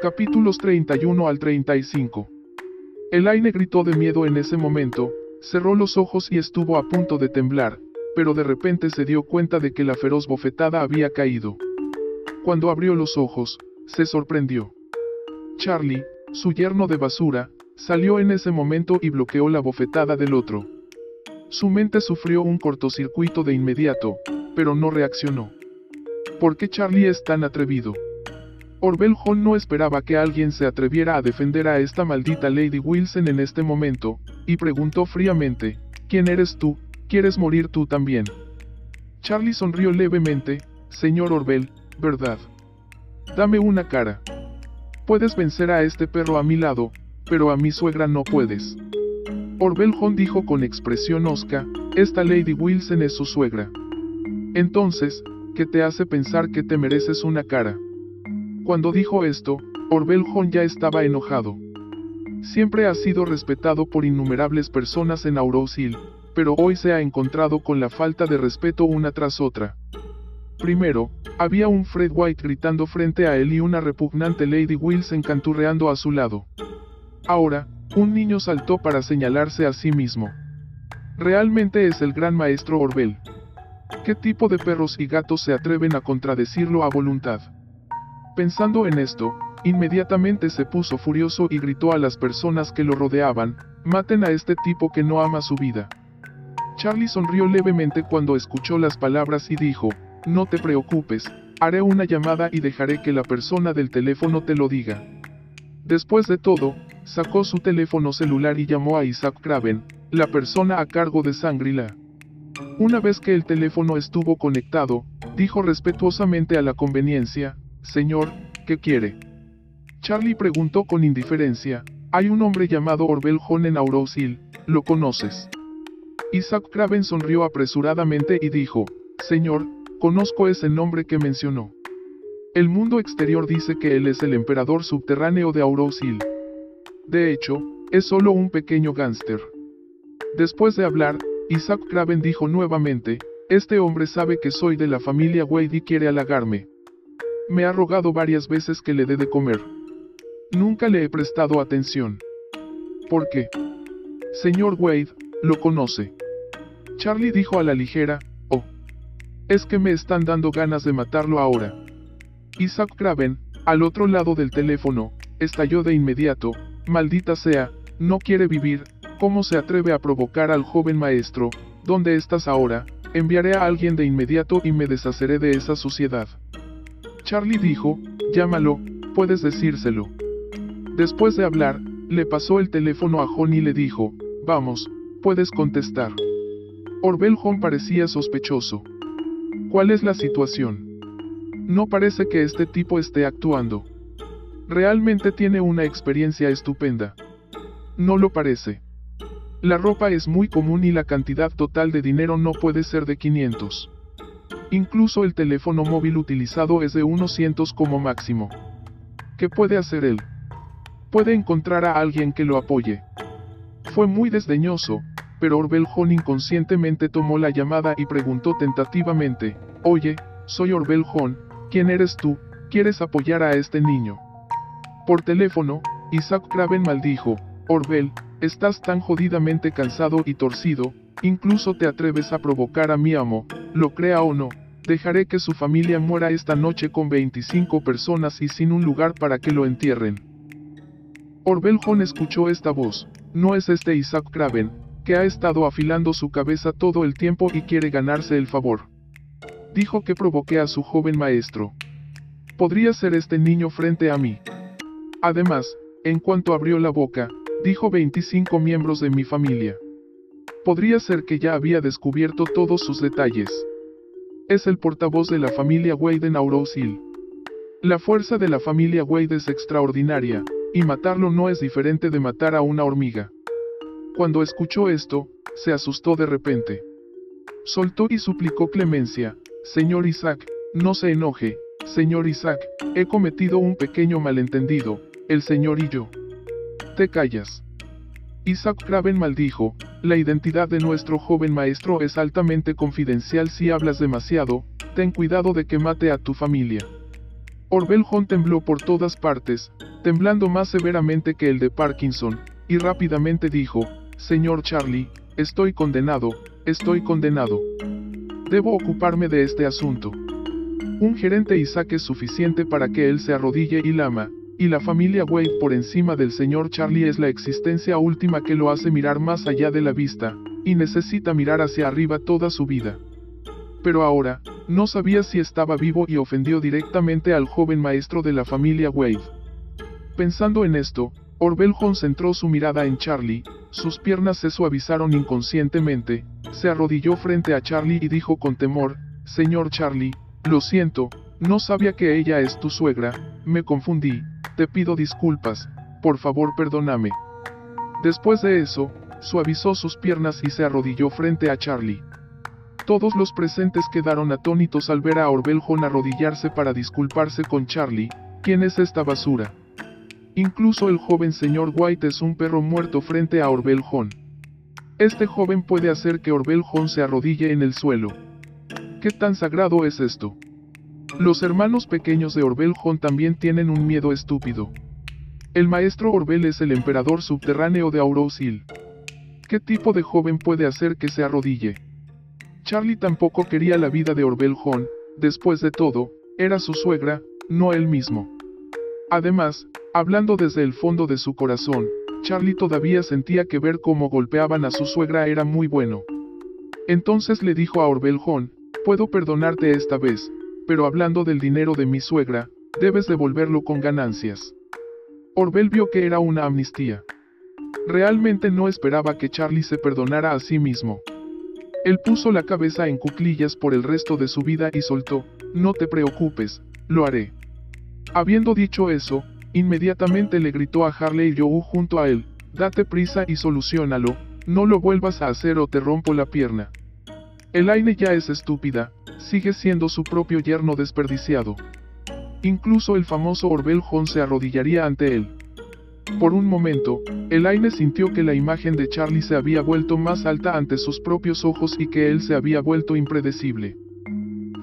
Capítulos 31 al 35. Elaine gritó de miedo en ese momento, cerró los ojos y estuvo a punto de temblar, pero de repente se dio cuenta de que la feroz bofetada había caído. Cuando abrió los ojos, se sorprendió. Charlie, su yerno de basura, salió en ese momento y bloqueó la bofetada del otro. Su mente sufrió un cortocircuito de inmediato, pero no reaccionó. ¿Por qué Charlie es tan atrevido? Orwell Hall no esperaba que alguien se atreviera a defender a esta maldita Lady Wilson en este momento, y preguntó fríamente, ¿quién eres tú? ¿Quieres morir tú también? Charlie sonrió levemente, señor Orwell, ¿verdad? Dame una cara. Puedes vencer a este perro a mi lado, pero a mi suegra no puedes. Orwell Hall dijo con expresión osca, esta Lady Wilson es su suegra. Entonces, ¿qué te hace pensar que te mereces una cara? Cuando dijo esto, Orbeljon ya estaba enojado. Siempre ha sido respetado por innumerables personas en Aurosil, pero hoy se ha encontrado con la falta de respeto una tras otra. Primero, había un Fred White gritando frente a él y una repugnante Lady Wilson canturreando a su lado. Ahora, un niño saltó para señalarse a sí mismo. Realmente es el gran maestro Orbel. ¿Qué tipo de perros y gatos se atreven a contradecirlo a voluntad? Pensando en esto, inmediatamente se puso furioso y gritó a las personas que lo rodeaban, maten a este tipo que no ama su vida. Charlie sonrió levemente cuando escuchó las palabras y dijo, no te preocupes, haré una llamada y dejaré que la persona del teléfono te lo diga. Después de todo, sacó su teléfono celular y llamó a Isaac Craven, la persona a cargo de Sangrila. Una vez que el teléfono estuvo conectado, dijo respetuosamente a la conveniencia, Señor, ¿qué quiere? Charlie preguntó con indiferencia, hay un hombre llamado Orbel John en Aurosil, ¿lo conoces? Isaac Craven sonrió apresuradamente y dijo, Señor, conozco ese nombre que mencionó. El mundo exterior dice que él es el emperador subterráneo de Aurosil. De hecho, es solo un pequeño gánster. Después de hablar, Isaac Craven dijo nuevamente, este hombre sabe que soy de la familia Wade y quiere halagarme. Me ha rogado varias veces que le dé de comer. Nunca le he prestado atención. ¿Por qué? Señor Wade, lo conoce. Charlie dijo a la ligera, oh. Es que me están dando ganas de matarlo ahora. Isaac Craven, al otro lado del teléfono, estalló de inmediato, maldita sea, no quiere vivir, ¿cómo se atreve a provocar al joven maestro? ¿Dónde estás ahora? Enviaré a alguien de inmediato y me deshaceré de esa suciedad. Charlie dijo, llámalo, puedes decírselo. Después de hablar, le pasó el teléfono a John y le dijo, vamos, puedes contestar. Orbel John parecía sospechoso. ¿Cuál es la situación? No parece que este tipo esté actuando. Realmente tiene una experiencia estupenda. No lo parece. La ropa es muy común y la cantidad total de dinero no puede ser de 500. Incluso el teléfono móvil utilizado es de unos cientos como máximo. ¿Qué puede hacer él? Puede encontrar a alguien que lo apoye. Fue muy desdeñoso, pero Orbel John inconscientemente tomó la llamada y preguntó tentativamente, Oye, soy Orbel John, ¿quién eres tú? ¿Quieres apoyar a este niño? Por teléfono, Isaac Craven maldijo, Orbel, estás tan jodidamente cansado y torcido, incluso te atreves a provocar a mi amo, lo crea o no, dejaré que su familia muera esta noche con 25 personas y sin un lugar para que lo entierren. Orbel escuchó esta voz, no es este Isaac Craven, que ha estado afilando su cabeza todo el tiempo y quiere ganarse el favor. Dijo que provoqué a su joven maestro. Podría ser este niño frente a mí. Además, en cuanto abrió la boca, dijo 25 miembros de mi familia. Podría ser que ya había descubierto todos sus detalles. Es el portavoz de la familia Wade en Aurosil. La fuerza de la familia Wade es extraordinaria, y matarlo no es diferente de matar a una hormiga. Cuando escuchó esto, se asustó de repente. Soltó y suplicó clemencia, Señor Isaac, no se enoje, señor Isaac, he cometido un pequeño malentendido, el señor y yo. Te callas. Isaac Craven maldijo, la identidad de nuestro joven maestro es altamente confidencial si hablas demasiado, ten cuidado de que mate a tu familia. Orbel John tembló por todas partes, temblando más severamente que el de Parkinson, y rápidamente dijo, Señor Charlie, estoy condenado, estoy condenado. Debo ocuparme de este asunto. Un gerente Isaac es suficiente para que él se arrodille y lama, y la familia Wade por encima del señor Charlie es la existencia última que lo hace mirar más allá de la vista, y necesita mirar hacia arriba toda su vida. Pero ahora, no sabía si estaba vivo y ofendió directamente al joven maestro de la familia Wade. Pensando en esto, Orbel centró su mirada en Charlie, sus piernas se suavizaron inconscientemente, se arrodilló frente a Charlie y dijo con temor, Señor Charlie, lo siento, no sabía que ella es tu suegra, me confundí, te pido disculpas, por favor perdóname. Después de eso, suavizó sus piernas y se arrodilló frente a Charlie. Todos los presentes quedaron atónitos al ver a Orbeljon arrodillarse para disculparse con Charlie, ¿quién es esta basura? Incluso el joven señor White es un perro muerto frente a Orbeljon. Este joven puede hacer que Orbeljon se arrodille en el suelo. ¿Qué tan sagrado es esto? Los hermanos pequeños de Orbeljon también tienen un miedo estúpido. El maestro Orbel es el emperador subterráneo de Aurosil. ¿Qué tipo de joven puede hacer que se arrodille? Charlie tampoco quería la vida de Orbeljon, después de todo, era su suegra, no él mismo. Además, Hablando desde el fondo de su corazón, Charlie todavía sentía que ver cómo golpeaban a su suegra era muy bueno. Entonces le dijo a Orbeljon, puedo perdonarte esta vez, pero hablando del dinero de mi suegra, debes devolverlo con ganancias. Orbel vio que era una amnistía. Realmente no esperaba que Charlie se perdonara a sí mismo. Él puso la cabeza en cuclillas por el resto de su vida y soltó, no te preocupes, lo haré. Habiendo dicho eso, Inmediatamente le gritó a Harley Joe junto a él, date prisa y solucionalo, no lo vuelvas a hacer o te rompo la pierna. Elaine ya es estúpida, sigue siendo su propio yerno desperdiciado. Incluso el famoso Orbel se arrodillaría ante él. Por un momento, Elaine sintió que la imagen de Charlie se había vuelto más alta ante sus propios ojos y que él se había vuelto impredecible.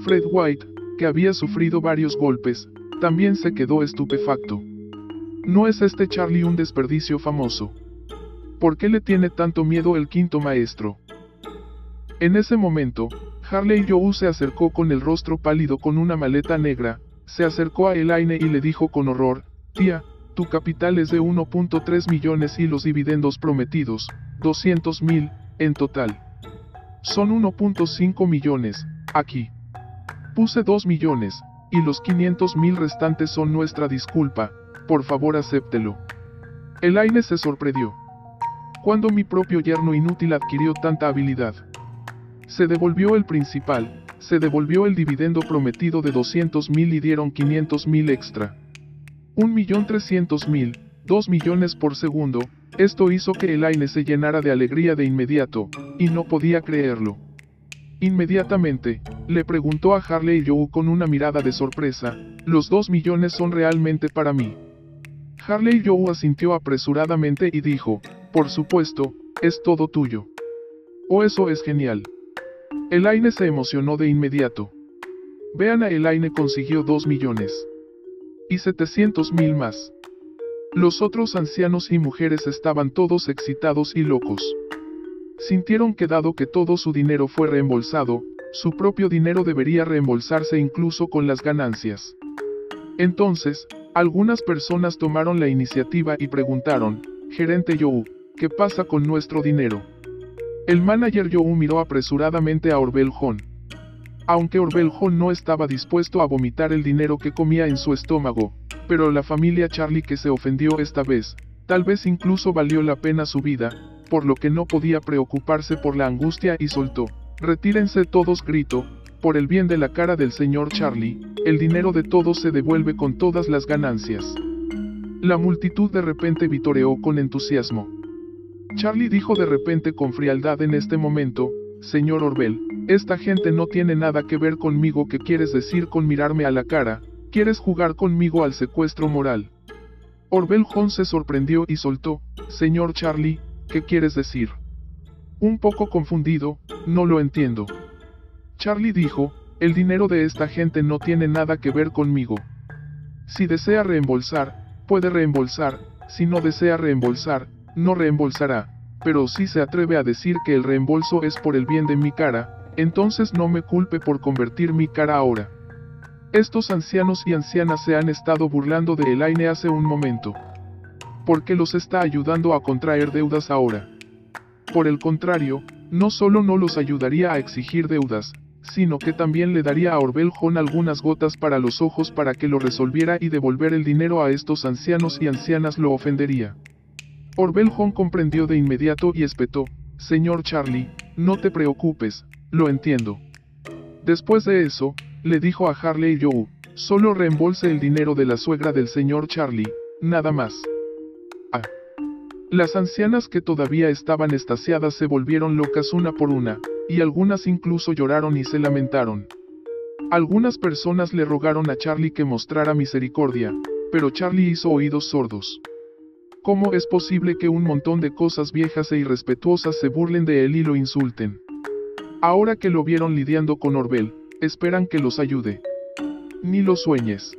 Fred White, que había sufrido varios golpes, también se quedó estupefacto. ¿No es este Charlie un desperdicio famoso? ¿Por qué le tiene tanto miedo el quinto maestro? En ese momento, Harley Joe se acercó con el rostro pálido con una maleta negra, se acercó a Elaine y le dijo con horror, tía, tu capital es de 1.3 millones y los dividendos prometidos, 200 mil, en total. Son 1.5 millones, aquí. Puse 2 millones, y los 500 mil restantes son nuestra disculpa, por favor acéptelo. Elaine se sorprendió. Cuando mi propio yerno inútil adquirió tanta habilidad? Se devolvió el principal, se devolvió el dividendo prometido de 200 mil y dieron 500 mil extra. Un millón trescientos mil, dos millones por segundo, esto hizo que Elaine se llenara de alegría de inmediato, y no podía creerlo. Inmediatamente, le preguntó a Harley Joe con una mirada de sorpresa, los dos millones son realmente para mí. Harley Joe asintió apresuradamente y dijo, por supuesto, es todo tuyo. Oh eso es genial. Elaine se emocionó de inmediato. Vean a Elaine consiguió 2 millones. Y 700 mil más. Los otros ancianos y mujeres estaban todos excitados y locos. Sintieron que dado que todo su dinero fue reembolsado, su propio dinero debería reembolsarse incluso con las ganancias. Entonces, algunas personas tomaron la iniciativa y preguntaron, Gerente Joe, ¿qué pasa con nuestro dinero? El manager Joe miró apresuradamente a Orbeljon. Aunque Orbeljon no estaba dispuesto a vomitar el dinero que comía en su estómago, pero la familia Charlie que se ofendió esta vez, tal vez incluso valió la pena su vida, por lo que no podía preocuparse por la angustia y soltó. Retírense todos grito, por el bien de la cara del señor Charlie, el dinero de todos se devuelve con todas las ganancias. La multitud de repente vitoreó con entusiasmo. Charlie dijo de repente con frialdad en este momento, Señor Orbel, esta gente no tiene nada que ver conmigo. ¿Qué quieres decir con mirarme a la cara? ¿Quieres jugar conmigo al secuestro moral? Orbel John se sorprendió y soltó, Señor Charlie, ¿qué quieres decir? Un poco confundido, no lo entiendo. Charlie dijo, el dinero de esta gente no tiene nada que ver conmigo. Si desea reembolsar, puede reembolsar, si no desea reembolsar, no reembolsará, pero si se atreve a decir que el reembolso es por el bien de mi cara, entonces no me culpe por convertir mi cara ahora. Estos ancianos y ancianas se han estado burlando de Elaine hace un momento. ¿Por qué los está ayudando a contraer deudas ahora? Por el contrario, no solo no los ayudaría a exigir deudas, sino que también le daría a Orbeljon algunas gotas para los ojos para que lo resolviera y devolver el dinero a estos ancianos y ancianas lo ofendería. Orbeljon comprendió de inmediato y espetó, Señor Charlie, no te preocupes, lo entiendo. Después de eso, le dijo a Harley Joe, solo reembolse el dinero de la suegra del señor Charlie, nada más. Ah. Las ancianas que todavía estaban estasiadas se volvieron locas una por una, y algunas incluso lloraron y se lamentaron. Algunas personas le rogaron a Charlie que mostrara misericordia, pero Charlie hizo oídos sordos. ¿Cómo es posible que un montón de cosas viejas e irrespetuosas se burlen de él y lo insulten? Ahora que lo vieron lidiando con Orbel, esperan que los ayude. Ni lo sueñes.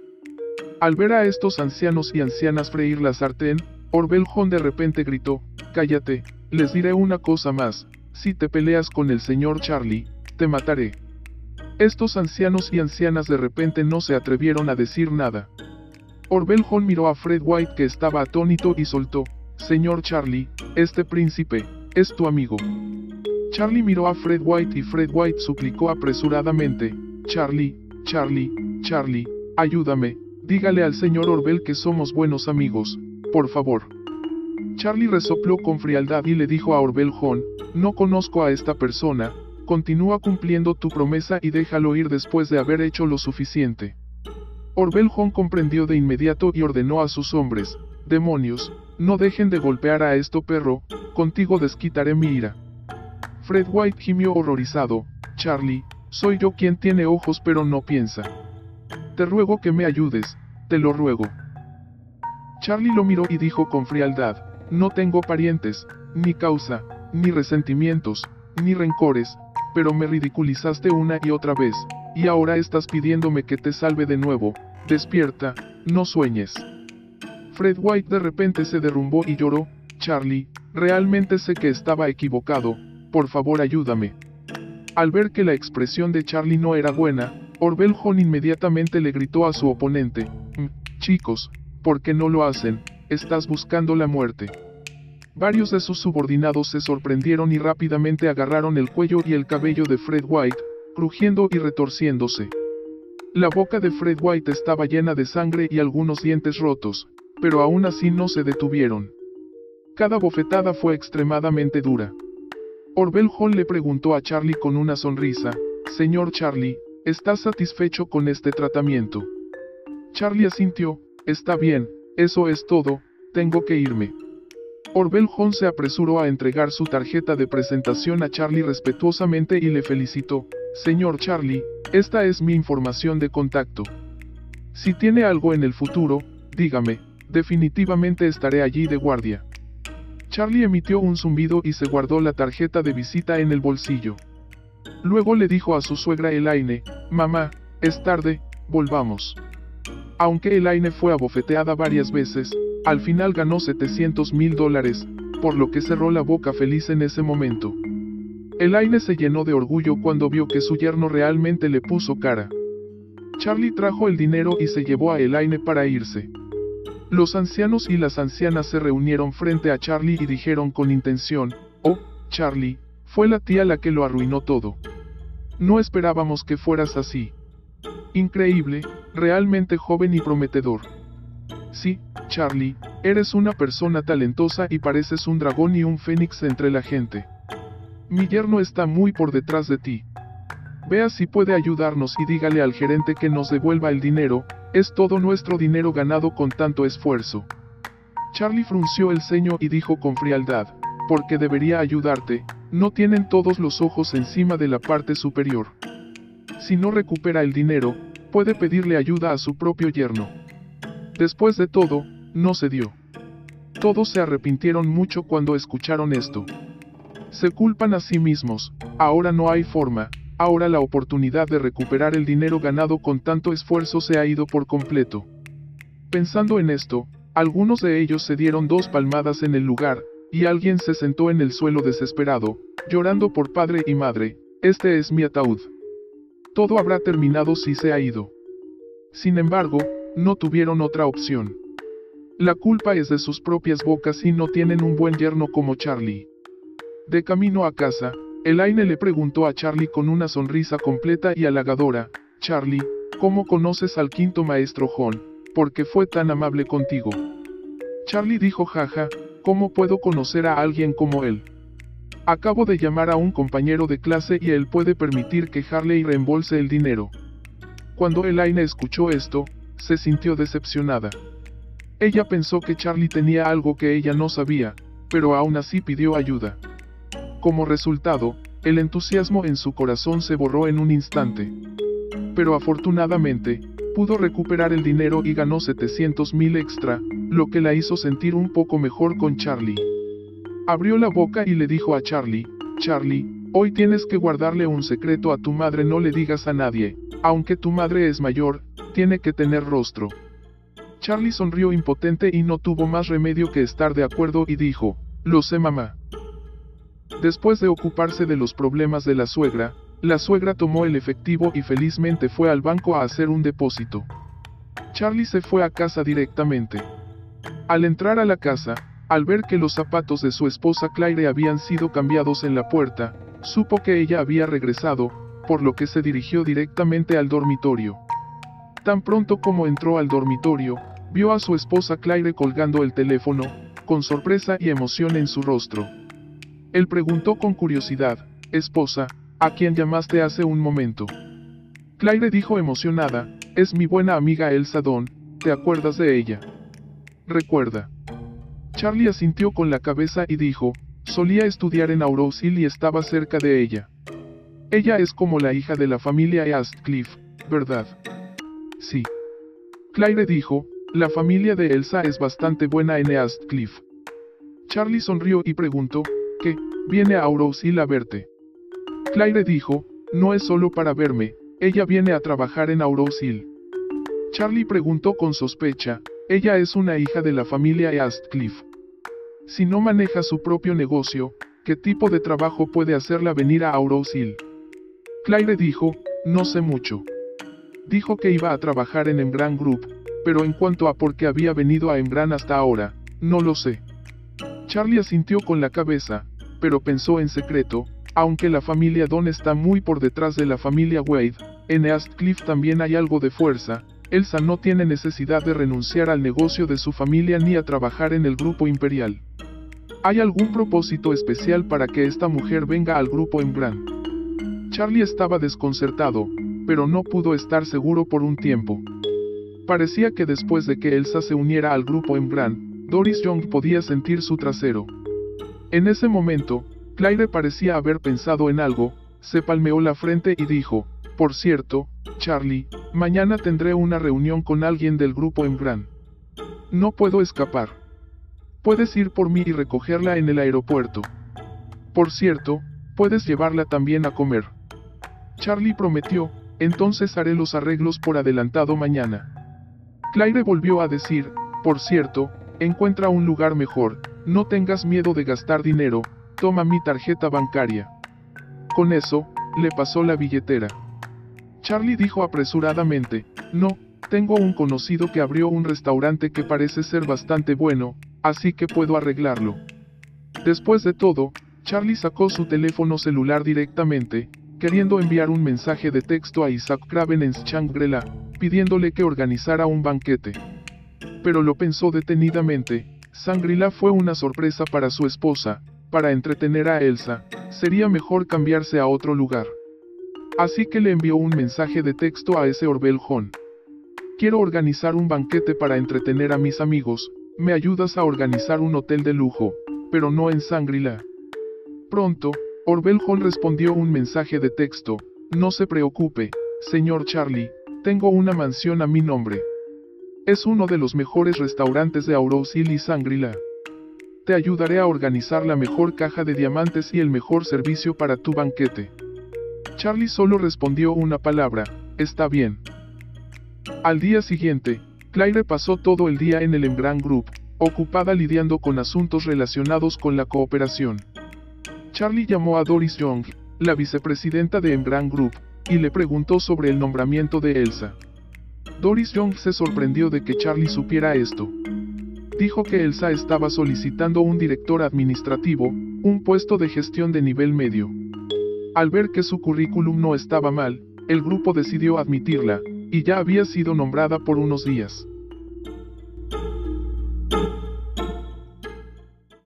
Al ver a estos ancianos y ancianas freír la sartén, Orbeljon de repente gritó, Cállate, les diré una cosa más, si te peleas con el señor Charlie, te mataré. Estos ancianos y ancianas de repente no se atrevieron a decir nada. Orbeljon miró a Fred White que estaba atónito y soltó, Señor Charlie, este príncipe, es tu amigo. Charlie miró a Fred White y Fred White suplicó apresuradamente, Charlie, Charlie, Charlie, ayúdame, dígale al señor Orbel que somos buenos amigos, por favor. Charlie resopló con frialdad y le dijo a Orbeljon, no conozco a esta persona, continúa cumpliendo tu promesa y déjalo ir después de haber hecho lo suficiente. Orbeljon comprendió de inmediato y ordenó a sus hombres, demonios, no dejen de golpear a esto perro, contigo desquitaré mi ira. Fred White gimió horrorizado, Charlie, soy yo quien tiene ojos pero no piensa. Te ruego que me ayudes, te lo ruego. Charlie lo miró y dijo con frialdad, no tengo parientes, ni causa, ni resentimientos, ni rencores, pero me ridiculizaste una y otra vez, y ahora estás pidiéndome que te salve de nuevo, despierta, no sueñes. Fred White de repente se derrumbó y lloró, Charlie, realmente sé que estaba equivocado, por favor ayúdame. Al ver que la expresión de Charlie no era buena, Orbeljon inmediatamente le gritó a su oponente, mm, chicos, ¿por qué no lo hacen? Estás buscando la muerte. Varios de sus subordinados se sorprendieron y rápidamente agarraron el cuello y el cabello de Fred White, crujiendo y retorciéndose. La boca de Fred White estaba llena de sangre y algunos dientes rotos, pero aún así no se detuvieron. Cada bofetada fue extremadamente dura. Orbel Hall le preguntó a Charlie con una sonrisa, Señor Charlie, ¿estás satisfecho con este tratamiento? Charlie asintió, está bien, eso es todo, tengo que irme. Orbeljon se apresuró a entregar su tarjeta de presentación a Charlie respetuosamente y le felicitó. Señor Charlie, esta es mi información de contacto. Si tiene algo en el futuro, dígame, definitivamente estaré allí de guardia. Charlie emitió un zumbido y se guardó la tarjeta de visita en el bolsillo. Luego le dijo a su suegra Elaine, Mamá, es tarde, volvamos. Aunque Elaine fue abofeteada varias veces, al final ganó 700 mil dólares, por lo que cerró la boca feliz en ese momento. Elaine se llenó de orgullo cuando vio que su yerno realmente le puso cara. Charlie trajo el dinero y se llevó a Elaine para irse. Los ancianos y las ancianas se reunieron frente a Charlie y dijeron con intención, Oh, Charlie, fue la tía la que lo arruinó todo. No esperábamos que fueras así. Increíble, realmente joven y prometedor. Sí, Charlie, eres una persona talentosa y pareces un dragón y un fénix entre la gente. Mi yerno está muy por detrás de ti. Vea si puede ayudarnos y dígale al gerente que nos devuelva el dinero, es todo nuestro dinero ganado con tanto esfuerzo. Charlie frunció el ceño y dijo con frialdad, porque debería ayudarte, no tienen todos los ojos encima de la parte superior. Si no recupera el dinero, puede pedirle ayuda a su propio yerno. Después de todo, no se dio. Todos se arrepintieron mucho cuando escucharon esto. Se culpan a sí mismos, ahora no hay forma, ahora la oportunidad de recuperar el dinero ganado con tanto esfuerzo se ha ido por completo. Pensando en esto, Algunos de ellos se dieron dos palmadas en el lugar, y alguien se sentó en el suelo desesperado, llorando por padre y madre, este es mi ataúd. Todo habrá terminado si se ha ido. Sin embargo, no tuvieron otra opción. La culpa es de sus propias bocas y no tienen un buen yerno como Charlie. De camino a casa, Elaine le preguntó a Charlie con una sonrisa completa y halagadora, Charlie, ¿cómo conoces al quinto maestro John? ¿Por qué fue tan amable contigo? Charlie dijo jaja, ¿cómo puedo conocer a alguien como él? Acabo de llamar a un compañero de clase y él puede permitir que Harley reembolse el dinero. Cuando Elaine escuchó esto, se sintió decepcionada. Ella pensó que Charlie tenía algo que ella no sabía, pero aún así pidió ayuda. Como resultado, el entusiasmo en su corazón se borró en un instante. Pero afortunadamente, pudo recuperar el dinero y ganó 700 mil extra, lo que la hizo sentir un poco mejor con Charlie. Abrió la boca y le dijo a Charlie, Charlie, hoy tienes que guardarle un secreto a tu madre, no le digas a nadie, aunque tu madre es mayor, tiene que tener rostro. Charlie sonrió impotente y no tuvo más remedio que estar de acuerdo y dijo, lo sé mamá. Después de ocuparse de los problemas de la suegra, la suegra tomó el efectivo y felizmente fue al banco a hacer un depósito. Charlie se fue a casa directamente. Al entrar a la casa, al ver que los zapatos de su esposa Claire habían sido cambiados en la puerta, supo que ella había regresado, por lo que se dirigió directamente al dormitorio. Tan pronto como entró al dormitorio, vio a su esposa Claire colgando el teléfono, con sorpresa y emoción en su rostro. Él preguntó con curiosidad, Esposa, ¿a quién llamaste hace un momento? Claire dijo emocionada, es mi buena amiga Elsa Don, ¿te acuerdas de ella? Recuerda. Charlie asintió con la cabeza y dijo, solía estudiar en Aurosil y estaba cerca de ella. Ella es como la hija de la familia Eastcliff, ¿verdad? Sí. Claire dijo, la familia de Elsa es bastante buena en Eastcliff. Charlie sonrió y preguntó, ¿qué? Viene a Aurosil a verte. Claire dijo, no es solo para verme, ella viene a trabajar en Aurosil. Charlie preguntó con sospecha, ella es una hija de la familia Eastcliff. Si no maneja su propio negocio, ¿qué tipo de trabajo puede hacerla venir a Aurosil? Claire dijo, no sé mucho. Dijo que iba a trabajar en Embran Group, pero en cuanto a por qué había venido a Embran hasta ahora, no lo sé. Charlie asintió con la cabeza, pero pensó en secreto, aunque la familia Don está muy por detrás de la familia Wade, en Eastcliff también hay algo de fuerza, Elsa no tiene necesidad de renunciar al negocio de su familia ni a trabajar en el grupo imperial. ¿Hay algún propósito especial para que esta mujer venga al grupo en Charlie estaba desconcertado, pero no pudo estar seguro por un tiempo. Parecía que después de que Elsa se uniera al grupo en Doris Young podía sentir su trasero. En ese momento, Claire parecía haber pensado en algo, se palmeó la frente y dijo, por cierto, Charlie, mañana tendré una reunión con alguien del grupo en No puedo escapar. Puedes ir por mí y recogerla en el aeropuerto. Por cierto, puedes llevarla también a comer. Charlie prometió, entonces haré los arreglos por adelantado mañana. Claire volvió a decir, por cierto, encuentra un lugar mejor, no tengas miedo de gastar dinero, toma mi tarjeta bancaria. Con eso, le pasó la billetera. Charlie dijo apresuradamente, no, tengo un conocido que abrió un restaurante que parece ser bastante bueno, así que puedo arreglarlo. Después de todo, Charlie sacó su teléfono celular directamente, queriendo enviar un mensaje de texto a Isaac Craven en Shangri-La, pidiéndole que organizara un banquete. Pero lo pensó detenidamente, Shangri-La fue una sorpresa para su esposa, para entretener a Elsa, sería mejor cambiarse a otro lugar. Así que le envió un mensaje de texto a ese Orbel Quiero organizar un banquete para entretener a mis amigos, me ayudas a organizar un hotel de lujo, pero no en Sangrila. Pronto, Orbel respondió un mensaje de texto, no se preocupe, señor Charlie, tengo una mansión a mi nombre. Es uno de los mejores restaurantes de Aurosil y Sangrila. Te ayudaré a organizar la mejor caja de diamantes y el mejor servicio para tu banquete. Charlie solo respondió una palabra, está bien. Al día siguiente, Claire pasó todo el día en el Emgrand Group, ocupada lidiando con asuntos relacionados con la cooperación. Charlie llamó a Doris Young, la vicepresidenta de Emgrand Group, y le preguntó sobre el nombramiento de Elsa. Doris Young se sorprendió de que Charlie supiera esto. Dijo que Elsa estaba solicitando un director administrativo, un puesto de gestión de nivel medio. Al ver que su currículum no estaba mal, el grupo decidió admitirla, y ya había sido nombrada por unos días.